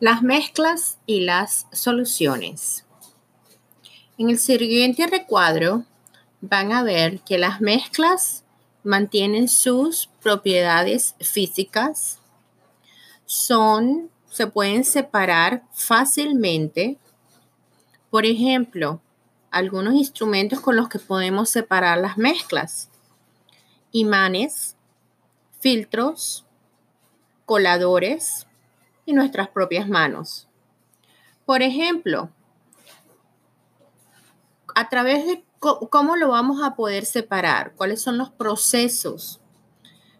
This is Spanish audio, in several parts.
Las mezclas y las soluciones. En el siguiente recuadro van a ver que las mezclas mantienen sus propiedades físicas, son, se pueden separar fácilmente. Por ejemplo, algunos instrumentos con los que podemos separar las mezclas. Imanes, filtros, coladores y nuestras propias manos. Por ejemplo, a través de cómo lo vamos a poder separar, cuáles son los procesos.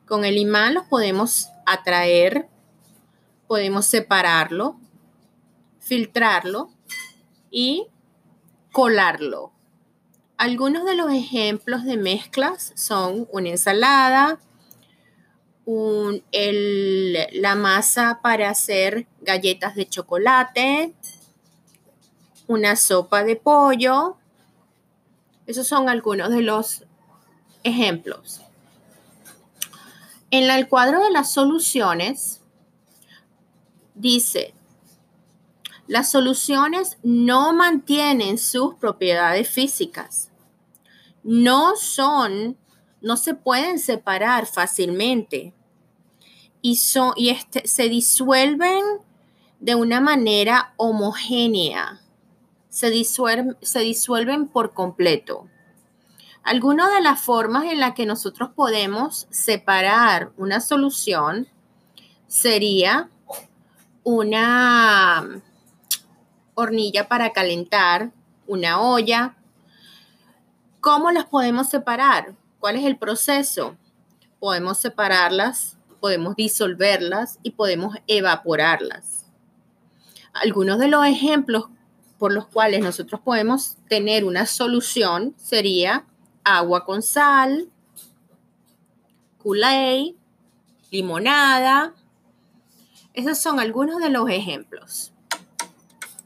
Con el imán los podemos atraer, podemos separarlo, filtrarlo y colarlo. Algunos de los ejemplos de mezclas son una ensalada, la masa para hacer galletas de chocolate, una sopa de pollo. Esos son algunos de los ejemplos. En el cuadro de las soluciones dice, las soluciones no mantienen sus propiedades físicas. No son, no se pueden separar fácilmente y, y este, se disuelven de una manera homogénea, se, se disuelven por completo. Algunas de las formas en las que nosotros podemos separar una solución sería una hornilla para calentar, una olla. ¿Cómo las podemos separar? ¿Cuál es el proceso? Podemos separarlas podemos disolverlas y podemos evaporarlas. Algunos de los ejemplos por los cuales nosotros podemos tener una solución sería agua con sal, kool limonada. Esos son algunos de los ejemplos.